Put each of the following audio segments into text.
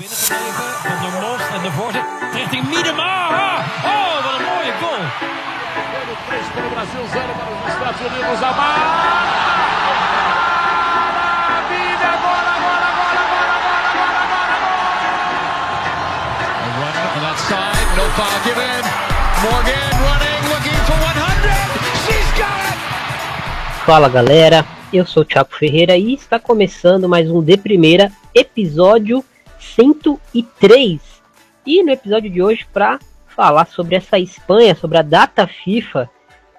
binnengebleven. Van der Most en de voorzet richting Miedema. Ah! Oh, wat een mooie goal. 3 para o Brasil, 0 para os Estados Unidos. Amar! Vida, bola, bola, bola, bola, bola, bola, bola, A run on that side, no foul given. Morgan running, looking for 100. She's got it! Fala galera, eu sou o Thiago Ferreira e está começando mais um De Primeira, episódio 103. E no episódio de hoje, para falar sobre essa Espanha, sobre a data FIFA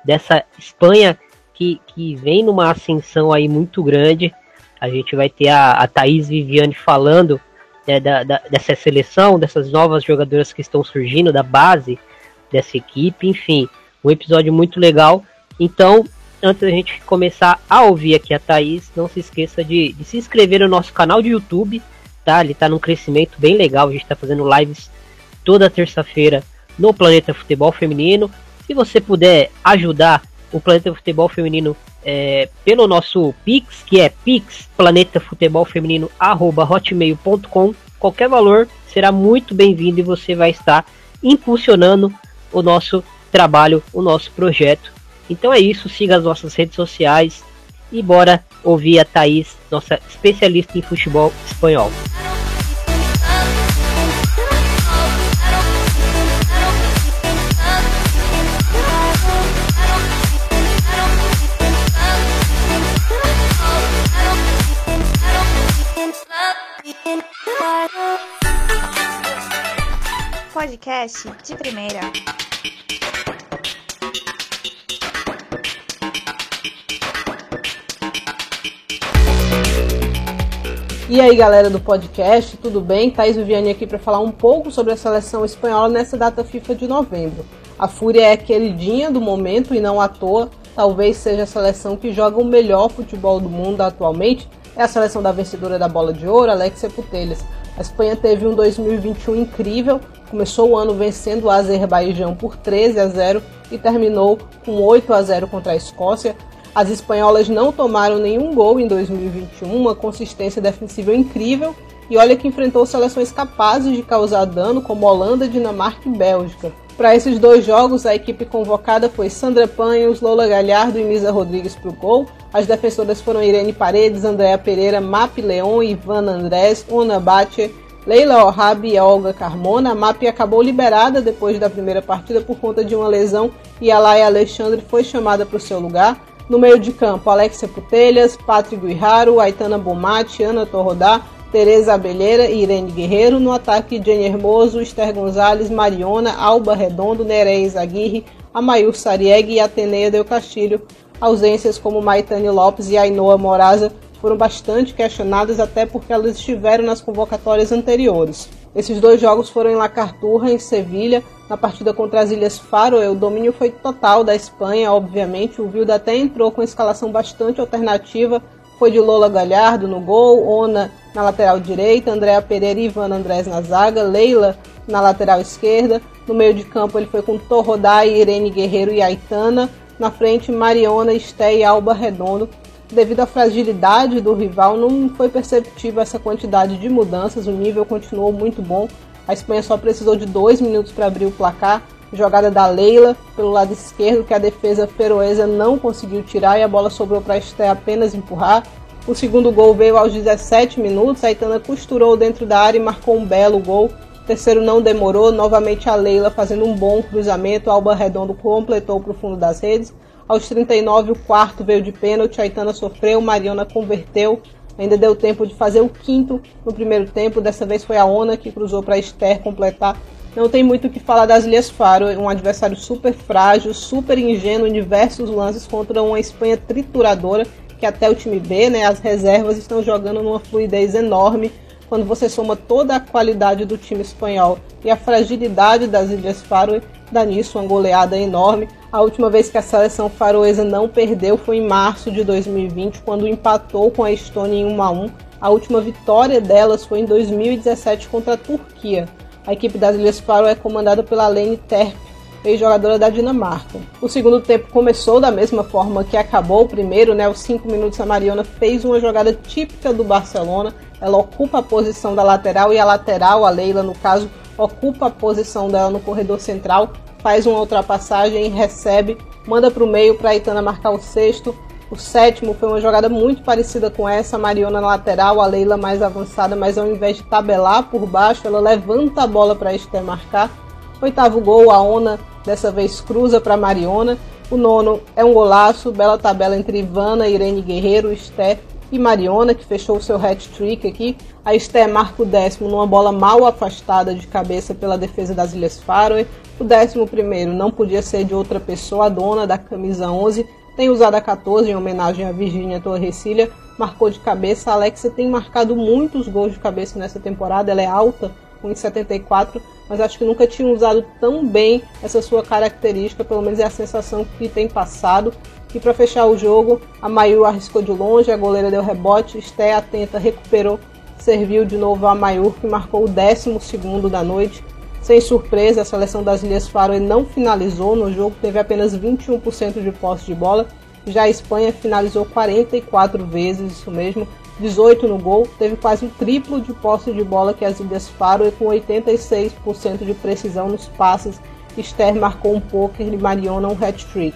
dessa Espanha que, que vem numa ascensão aí muito grande. A gente vai ter a, a Thaís Viviane falando né, da, da, dessa seleção, dessas novas jogadoras que estão surgindo, da base dessa equipe, enfim, um episódio muito legal. Então, antes da gente começar a ouvir aqui a Thaís, não se esqueça de, de se inscrever no nosso canal de YouTube, tá? Ele tá num crescimento bem legal, a gente tá fazendo lives toda terça-feira no Planeta Futebol Feminino. Se você puder ajudar o Planeta Futebol Feminino é, pelo nosso Pix, que é pixplanetafutebolfeminino.hotmail.com, qualquer valor será muito bem-vindo e você vai estar impulsionando o nosso trabalho, o nosso projeto. Então é isso, siga as nossas redes sociais e bora ouvir a Thaís, nossa especialista em futebol espanhol. Podcast de primeira. E aí, galera do podcast, tudo bem? Thaís Viviane aqui para falar um pouco sobre a seleção espanhola nessa data FIFA de novembro. A Fúria é queridinha do momento e não à toa, talvez seja a seleção que joga o melhor futebol do mundo atualmente. É a seleção da vencedora da Bola de Ouro, Alexia Putellas. A Espanha teve um 2021 incrível, começou o ano vencendo o Azerbaijão por 13 a 0 e terminou com 8 a 0 contra a Escócia. As espanholas não tomaram nenhum gol em 2021, uma consistência defensiva incrível, e olha que enfrentou seleções capazes de causar dano, como Holanda, Dinamarca e Bélgica. Para esses dois jogos, a equipe convocada foi Sandra Panhos, Lola Galhardo e Misa Rodrigues para o gol. As defensoras foram Irene Paredes, Andréa Pereira, Map Leon, Ivana Andrés, Ona Batcher, Leila Orhabi e Olga Carmona. A MAP acabou liberada depois da primeira partida por conta de uma lesão e a Laia Alexandre foi chamada para o seu lugar. No meio de campo, Alexia Putelhas, Patrick Guijarro, Aitana Bomatti, Ana Torrodá, Tereza Abelheira e Irene Guerreiro. No ataque, Jenny Hermoso, Esther Gonzalez, Mariona, Alba Redondo, Nereis Aguirre, Amayur Sarieg e Atenea Del Castilho. Ausências como Maitane Lopes e Ainoa Moraza foram bastante questionadas até porque elas estiveram nas convocatórias anteriores. Esses dois jogos foram em La Carturra, em Sevilha. Na partida contra as Ilhas Faroe, o domínio foi total da Espanha, obviamente. O Vilda até entrou com escalação bastante alternativa. Foi de Lola Galhardo no gol, Ona na lateral direita, Andréa Pereira e Ivana Andrés na zaga, Leila na lateral esquerda. No meio de campo ele foi com Torrodai, Irene Guerreiro e Aitana. Na frente, Mariona, Esté e Alba Redondo devido à fragilidade do rival, não foi perceptível essa quantidade de mudanças, o nível continuou muito bom. A Espanha só precisou de dois minutos para abrir o placar. Jogada da Leila pelo lado esquerdo, que a defesa feroesa não conseguiu tirar e a bola sobrou para a Esté apenas empurrar. O segundo gol veio aos 17 minutos. A Itana costurou dentro da área e marcou um belo gol. O terceiro não demorou. Novamente a Leila fazendo um bom cruzamento. Alba Redondo completou para o fundo das redes. Aos 39, o quarto veio de pênalti, a Itana sofreu, Mariana converteu. Ainda deu tempo de fazer o quinto no primeiro tempo. Dessa vez foi a Ona que cruzou para Esther completar. Não tem muito o que falar das Ilhas Faro, um adversário super frágil, super ingênuo em diversos lances contra uma Espanha trituradora, que até o time B, né, as reservas estão jogando numa fluidez enorme. Quando você soma toda a qualidade do time espanhol e a fragilidade das Ilhas Faro, dá nisso uma goleada enorme. A última vez que a seleção faroesa não perdeu foi em março de 2020, quando empatou com a Estônia em 1 a 1. A última vitória delas foi em 2017 contra a Turquia. A equipe das Ilhas Faroe é comandada pela Lene Terp, ex-jogadora da Dinamarca. O segundo tempo começou da mesma forma que acabou o primeiro, né? Os cinco minutos a Mariona fez uma jogada típica do Barcelona. Ela ocupa a posição da lateral e a lateral, a Leila no caso, ocupa a posição dela no corredor central, faz uma ultrapassagem recebe, manda para o meio para Itana marcar o sexto. O sétimo foi uma jogada muito parecida com essa, a Mariona na lateral, a Leila mais avançada, mas ao invés de tabelar por baixo, ela levanta a bola para Esther marcar. Oitavo gol, a Ona dessa vez cruza para Mariona. O nono é um golaço, bela tabela entre Ivana, Irene Guerreiro, Esther e Mariona, que fechou o seu hat-trick aqui. A Esther marca o décimo numa bola mal afastada de cabeça pela defesa das Ilhas Faroe. O décimo primeiro não podia ser de outra pessoa, a dona da camisa 11, tem usado a 14 em homenagem a Virginia Torrecilha, marcou de cabeça. A Alexia tem marcado muitos gols de cabeça nessa temporada, ela é alta, 1,74, mas acho que nunca tinha usado tão bem essa sua característica, pelo menos é a sensação que tem passado. E para fechar o jogo, a Mayu arriscou de longe, a goleira deu rebote, Esté atenta, recuperou, serviu de novo a Mayu, que marcou o 12 da noite. Sem surpresa, a seleção das Ilhas Faroe não finalizou no jogo, teve apenas 21% de posse de bola. Já a Espanha finalizou 44 vezes, isso mesmo, 18 no gol, teve quase o triplo de posse de bola que as Ilhas Faroe, com 86% de precisão nos passes. Esther marcou um poker e Mariona um hat-trick.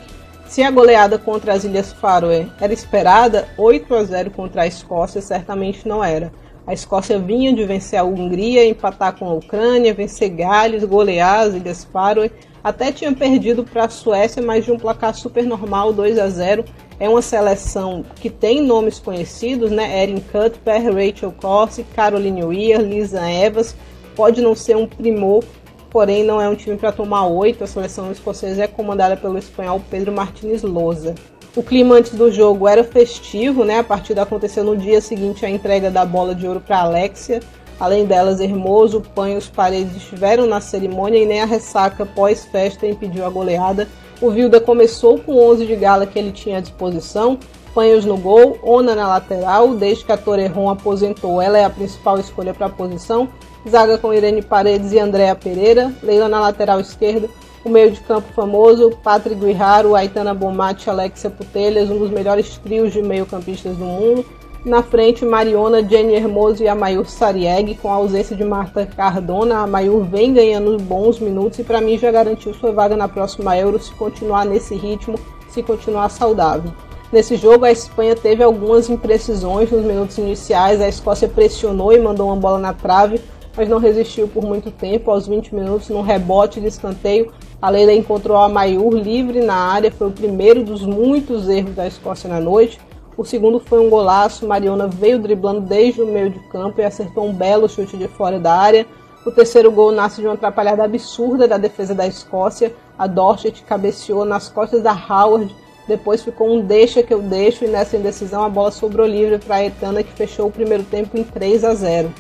Se a goleada contra as Ilhas Faroe era esperada, 8 a 0 contra a Escócia certamente não era. A Escócia vinha de vencer a Hungria, empatar com a Ucrânia, vencer Gales, golear as Ilhas Faroe. Até tinha perdido para a Suécia, mas de um placar super normal, 2 a 0. É uma seleção que tem nomes conhecidos, né? Erin Cuthbert, Rachel Corsi, Caroline Weir, Lisa Evans. Pode não ser um primor, porém não é um time para tomar oito. A seleção escocesa é comandada pelo espanhol Pedro Martínez Loza. O clima antes do jogo era festivo, né? A partida aconteceu no dia seguinte à entrega da bola de ouro para Alexia. Além delas, Hermoso, Pan e os Paredes estiveram na cerimônia e nem a ressaca pós-festa impediu a goleada. O Vilda começou com 11 de gala que ele tinha à disposição, Panhos no gol, Ona na lateral, desde que a Torrejon aposentou, ela é a principal escolha para a posição. Zaga com Irene Paredes e Andréa Pereira, Leila na lateral esquerda, o meio de campo famoso, Patrick Guiharo, Aitana Bomatti, Alexia Putelhas, um dos melhores trios de meio-campistas do mundo. Na frente, Mariona, Jenny Hermoso e Amayur Sarieg, com a ausência de Marta Cardona. A Amayur vem ganhando bons minutos e para mim já garantiu sua vaga na próxima Euro se continuar nesse ritmo, se continuar saudável. Nesse jogo, a Espanha teve algumas imprecisões nos minutos iniciais. A Escócia pressionou e mandou uma bola na trave, mas não resistiu por muito tempo. Aos 20 minutos, num rebote de escanteio, a Leila encontrou a Mayur livre na área, foi o primeiro dos muitos erros da Escócia na noite. O segundo foi um golaço, Mariona veio driblando desde o meio de campo e acertou um belo chute de fora da área. O terceiro gol nasce de uma atrapalhada absurda da defesa da Escócia. A Dorset cabeceou nas costas da Howard, depois ficou um deixa que eu deixo e nessa indecisão a bola sobrou livre para a Etana que fechou o primeiro tempo em 3 a 0.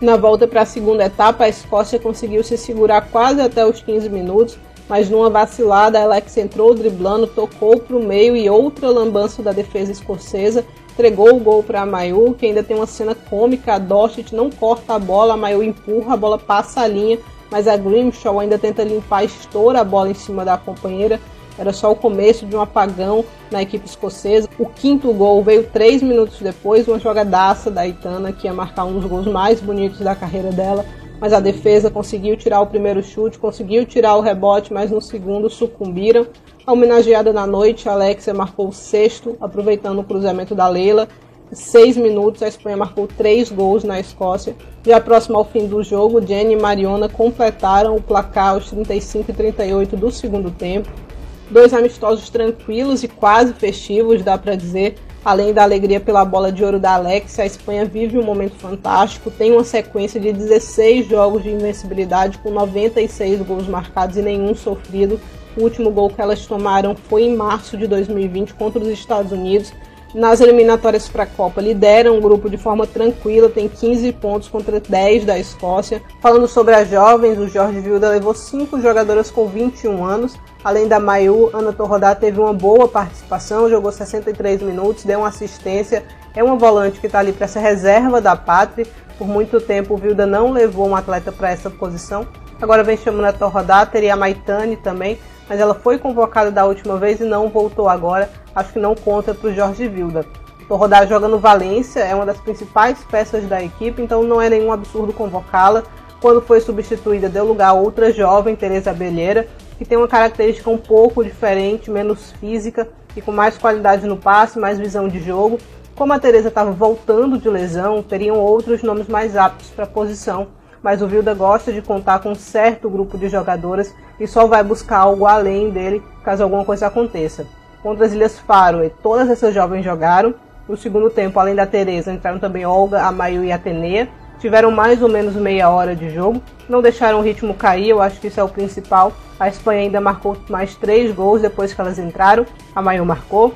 Na volta para a segunda etapa, a Escócia conseguiu se segurar quase até os 15 minutos, mas numa vacilada, Alex entrou driblando, tocou para o meio e outra lambança da defesa escocesa entregou o gol para a Mayu, que ainda tem uma cena cômica. A Dorset não corta a bola, a Mayu empurra, a bola passa a linha, mas a Grimshaw ainda tenta limpar, estoura a bola em cima da companheira. Era só o começo de um apagão na equipe escocesa. O quinto gol veio três minutos depois, uma jogadaça da Itana, que ia marcar um dos gols mais bonitos da carreira dela mas a defesa conseguiu tirar o primeiro chute, conseguiu tirar o rebote, mas no segundo sucumbiram. A homenageada na noite, a Alexia marcou o sexto, aproveitando o cruzamento da Leila. Em seis minutos, a Espanha marcou três gols na Escócia. Já próximo ao fim do jogo, Jenny e Mariona completaram o placar aos 35 e 38 do segundo tempo. Dois amistosos tranquilos e quase festivos, dá para dizer. Além da alegria pela bola de ouro da Alex, a Espanha vive um momento fantástico, tem uma sequência de 16 jogos de invencibilidade com 96 gols marcados e nenhum sofrido. O último gol que elas tomaram foi em março de 2020 contra os Estados Unidos. Nas eliminatórias para a Copa, lideram o grupo de forma tranquila, tem 15 pontos contra 10 da Escócia. Falando sobre as jovens, o Jorge Vilda levou 5 jogadoras com 21 anos, Além da Mayu, Ana Torrodá teve uma boa participação, jogou 63 minutos, deu uma assistência. É uma volante que está ali para essa reserva da Pátria. Por muito tempo o Vilda não levou um atleta para essa posição. Agora vem chamando a Torrodá, teria a Maitane também, mas ela foi convocada da última vez e não voltou agora. Acho que não conta para o Jorge Vilda. Torrodá joga no Valência, é uma das principais peças da equipe, então não é nenhum absurdo convocá-la. Quando foi substituída, deu lugar a outra jovem, Teresa Abelheira, que tem uma característica um pouco diferente, menos física e com mais qualidade no passe, mais visão de jogo. Como a Teresa estava voltando de lesão, teriam outros nomes mais aptos para a posição, mas o Vilda gosta de contar com um certo grupo de jogadoras e só vai buscar algo além dele caso alguma coisa aconteça. Contra as Ilhas Faro, todas essas jovens jogaram. No segundo tempo, além da Teresa, entraram também Olga, Amayu e Atenea. Tiveram mais ou menos meia hora de jogo, não deixaram o ritmo cair, eu acho que isso é o principal. A Espanha ainda marcou mais três gols depois que elas entraram, a Mayu marcou.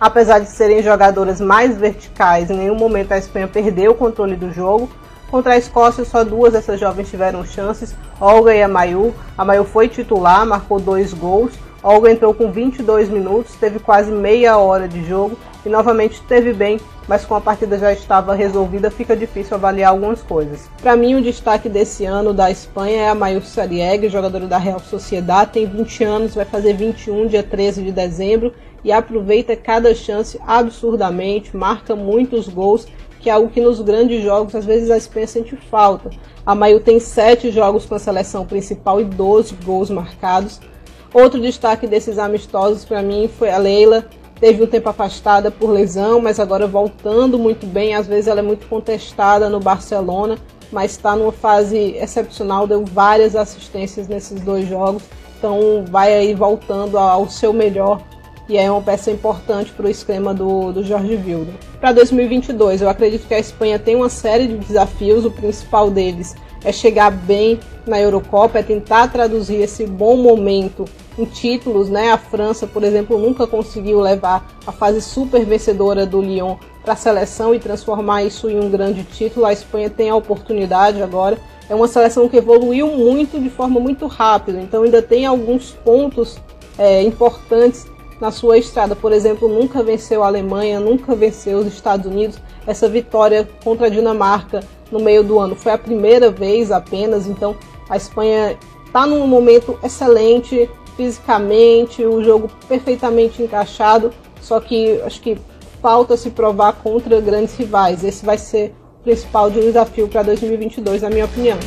Apesar de serem jogadoras mais verticais, em nenhum momento a Espanha perdeu o controle do jogo. Contra a Escócia, só duas dessas jovens tiveram chances, Olga e a Mayu. A Mayu foi titular, marcou dois gols. Olga entrou com 22 minutos, teve quase meia hora de jogo e novamente esteve bem, mas com a partida já estava resolvida, fica difícil avaliar algumas coisas. Para mim, o destaque desse ano da Espanha é a Mayu Sarieg, jogadora da Real Sociedade, tem 20 anos, vai fazer 21 dia 13 de dezembro e aproveita cada chance absurdamente, marca muitos gols, que é algo que nos grandes jogos às vezes a Espanha sente falta. A Mayu tem 7 jogos com a seleção principal e 12 gols marcados. Outro destaque desses amistosos para mim foi a Leila, teve um tempo afastada por lesão, mas agora voltando muito bem. Às vezes ela é muito contestada no Barcelona, mas está numa fase excepcional, deu várias assistências nesses dois jogos, então vai aí voltando ao seu melhor e é uma peça importante para o esquema do, do Jorge Vilda. Para 2022, eu acredito que a Espanha tem uma série de desafios, o principal deles é chegar bem na Eurocopa, é tentar traduzir esse bom momento em títulos, né? A França, por exemplo, nunca conseguiu levar a fase super vencedora do Lyon para a seleção e transformar isso em um grande título. A Espanha tem a oportunidade agora. É uma seleção que evoluiu muito de forma muito rápida, então ainda tem alguns pontos é, importantes na sua estrada. Por exemplo, nunca venceu a Alemanha, nunca venceu os Estados Unidos. Essa vitória contra a Dinamarca no meio do ano foi a primeira vez apenas, então a Espanha está num momento excelente fisicamente, o jogo perfeitamente encaixado, só que acho que falta se provar contra grandes rivais. Esse vai ser o principal desafio para 2022, na minha opinião.